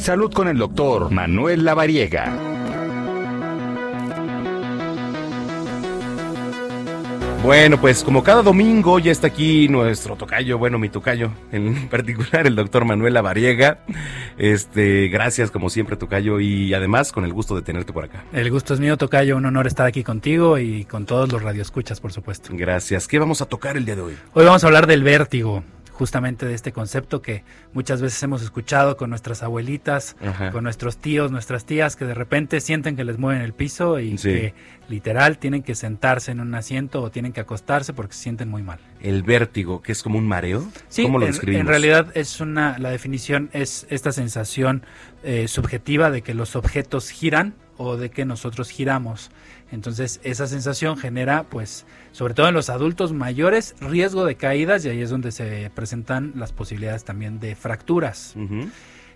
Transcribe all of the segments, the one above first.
Salud con el doctor Manuel Lavariega. Bueno, pues como cada domingo ya está aquí nuestro tocayo, bueno, mi tocayo, en particular el doctor Manuel Lavariega. Este, gracias como siempre, tocayo, y además con el gusto de tenerte por acá. El gusto es mío, tocayo, un honor estar aquí contigo y con todos los radioescuchas, por supuesto. Gracias. ¿Qué vamos a tocar el día de hoy? Hoy vamos a hablar del vértigo justamente de este concepto que muchas veces hemos escuchado con nuestras abuelitas, con nuestros tíos, nuestras tías, que de repente sienten que les mueven el piso y que literal tienen que sentarse en un asiento o tienen que acostarse porque se sienten muy mal. El vértigo, que es como un mareo. Sí, ¿Cómo lo en, describimos? en realidad es una, la definición es esta sensación eh, subjetiva de que los objetos giran o de que nosotros giramos. Entonces esa sensación genera, pues, sobre todo en los adultos mayores, riesgo de caídas y ahí es donde se presentan las posibilidades también de fracturas.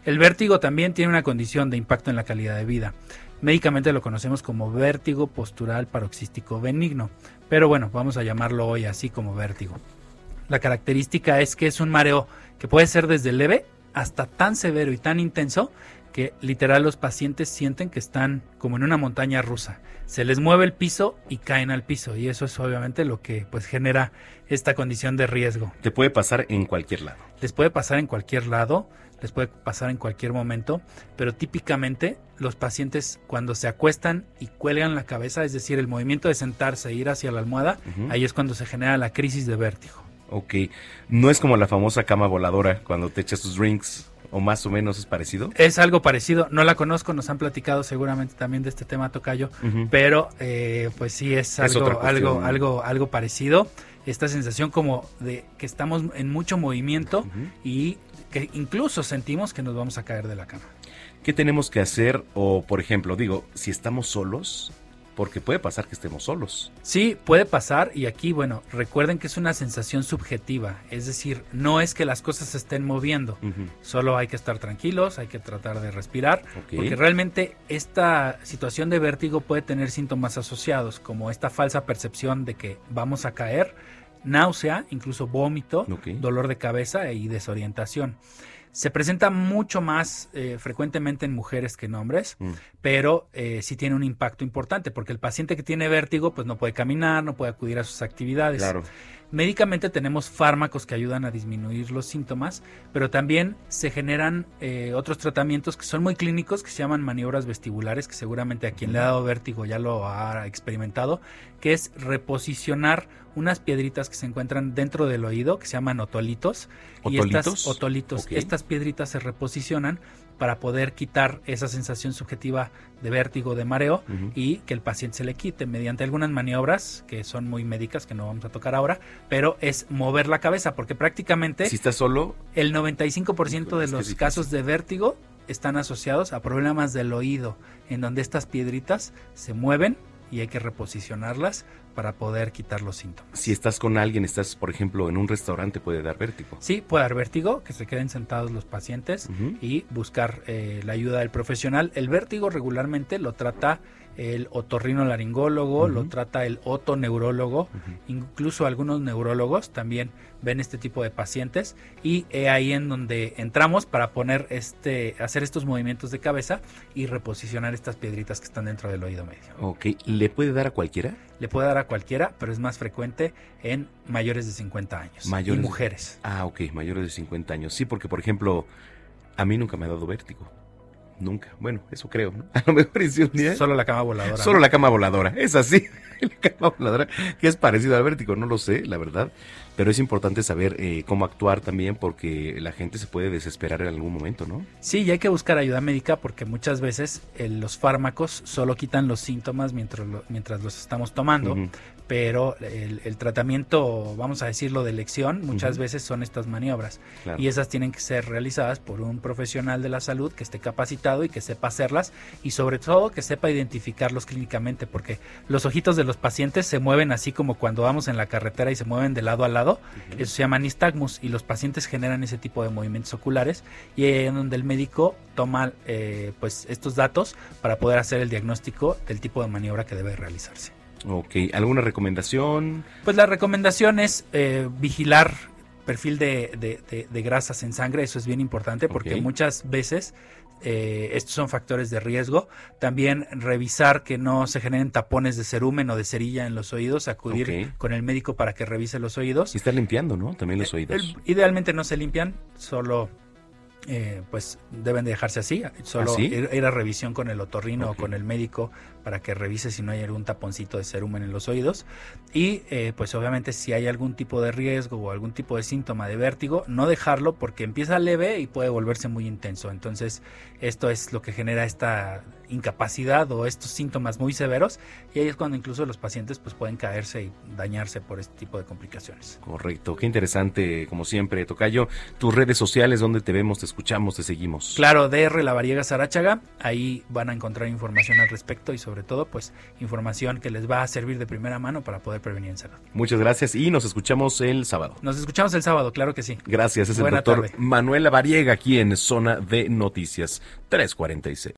El vértigo también tiene una condición de impacto en la calidad de vida. Médicamente lo conocemos como vértigo postural paroxístico benigno, pero bueno, vamos a llamarlo hoy así como vértigo. La característica es que es un mareo que puede ser desde leve hasta tan severo y tan intenso que literal los pacientes sienten que están como en una montaña rusa. Se les mueve el piso y caen al piso y eso es obviamente lo que pues genera esta condición de riesgo. Te puede pasar en cualquier lado. Les puede pasar en cualquier lado, les puede pasar en cualquier momento, pero típicamente los pacientes cuando se acuestan y cuelgan la cabeza, es decir, el movimiento de sentarse e ir hacia la almohada, ahí es cuando se genera la crisis de vértigo. Ok. No es como la famosa cama voladora cuando te echas tus drinks, o más o menos es parecido. Es algo parecido, no la conozco, nos han platicado seguramente también de este tema Tocayo, pero eh, pues sí es, algo, algo, algo, algo parecido. Esta sensación como de que estamos en mucho movimiento y que incluso sentimos que nos vamos a caer de la cama. ¿Qué tenemos que hacer? O, por ejemplo, digo, si estamos solos, porque puede pasar que estemos solos. Sí, puede pasar y aquí, bueno, recuerden que es una sensación subjetiva, es decir, no es que las cosas se estén moviendo, solo hay que estar tranquilos, hay que tratar de respirar, porque realmente esta situación de vértigo puede tener síntomas asociados, como esta falsa percepción de que vamos a caer, náusea, incluso vómito, dolor de cabeza y desorientación. Se presenta mucho más eh, frecuentemente en mujeres que en hombres, Mm. pero eh, sí tiene un impacto importante, porque el paciente que tiene vértigo pues no puede caminar, no puede acudir a sus actividades. Claro. Médicamente tenemos fármacos que ayudan a disminuir los síntomas, pero también se generan eh, otros tratamientos que son muy clínicos, que se llaman maniobras vestibulares, que seguramente a quien le ha dado vértigo ya lo ha experimentado, que es reposicionar unas piedritas que se encuentran dentro del oído, que se llaman otolitos. Y estas ¿Otolitos? otolitos, estas piedritas se reposicionan para poder quitar esa sensación subjetiva de vértigo, de mareo, y que el paciente se le quite mediante algunas maniobras que son muy médicas que no vamos a tocar ahora, pero es mover la cabeza porque prácticamente Si estás solo, el 95% de los casos de vértigo están asociados a problemas del oído, en donde estas piedritas se mueven y hay que reposicionarlas para poder quitar los síntomas. si estás con alguien, estás, por ejemplo, en un restaurante, puede dar vértigo. Sí, puede dar vértigo, que se queden sentados los pacientes y buscar eh, la ayuda del profesional. El vértigo regularmente lo trata el otorrinolaringólogo, lo Ujú. trata el otoneurólogo, Ujú. incluso algunos neurólogos también ven este tipo de pacientes y es ahí en donde entramos para poner este hacer estos movimientos de cabeza y reposicionar estas piedritas que están dentro del oído medio. Ok. ¿Le puede dar a cualquiera? Le puede dar a cualquiera, pero es más frecuente en mayores de 50 años Mayores y mujeres. Ah, ok, mayores de 50 años. Sí, porque, por ejemplo, a mí nunca me ha dado vértigo. Nunca. Bueno, eso creo, ¿no? A lo mejor es un día. Solo la cama voladora. Solo ¿no? la cama voladora, es así. La cama voladora, que es parecido al vértigo, no lo sé, la verdad. Pero es importante saber eh, cómo actuar también porque la gente se puede desesperar en algún momento, ¿no? Sí, y hay que buscar ayuda médica porque muchas veces eh, los fármacos solo quitan los síntomas mientras, lo- mientras los estamos tomando, pero el, el tratamiento, vamos a decirlo, de elección, muchas veces son estas maniobras. Claro. Y esas tienen que ser realizadas por un profesional de la salud que esté capacitado y que sepa hacerlas y sobre todo que sepa identificarlos clínicamente porque los ojitos de los pacientes se mueven así como cuando vamos en la carretera y se mueven de lado a lado. Eso se llama nistagmus y los pacientes generan ese tipo de movimientos oculares y ahí es donde el médico toma eh, pues estos datos para poder hacer el diagnóstico del tipo de maniobra que debe realizarse. Ok, ¿alguna recomendación? Pues la recomendación es eh, vigilar perfil de, de- de- de grasas en sangre, eso es bien importante porque muchas veces eh, estos son factores de riesgo. También revisar que no se generen tapones de cerumen o de cerilla en los oídos, acudir con el médico para que revise los oídos. Y estar limpiando, ¿no? También los El- oídos. idealmente no se limpian, solo eh, pues deben de dejarse así, solo ¿Ah, sí? ir, ir a revisión con el otorrino o con el médico para que revise si no hay algún taponcito de cerumen en los oídos y eh, pues obviamente si hay algún tipo de riesgo o algún tipo de síntoma de vértigo, no dejarlo porque empieza leve y puede volverse muy intenso, entonces esto es lo que genera esta incapacidad o estos síntomas muy severos y ahí es cuando incluso los pacientes pues pueden caerse y dañarse por este tipo de complicaciones. Correcto, qué interesante, como siempre, Tocayo. Tus redes sociales, donde te vemos, te escuchamos, te seguimos. Claro, DR La Variega Sarachaga, ahí van a encontrar información al respecto y sobre todo pues información que les va a servir de primera mano para poder prevenir en salud. Muchas gracias y nos escuchamos el sábado. Nos escuchamos el sábado, claro que sí. Gracias, es el doctor tarde. Manuel Variega aquí en Zona de Noticias 346.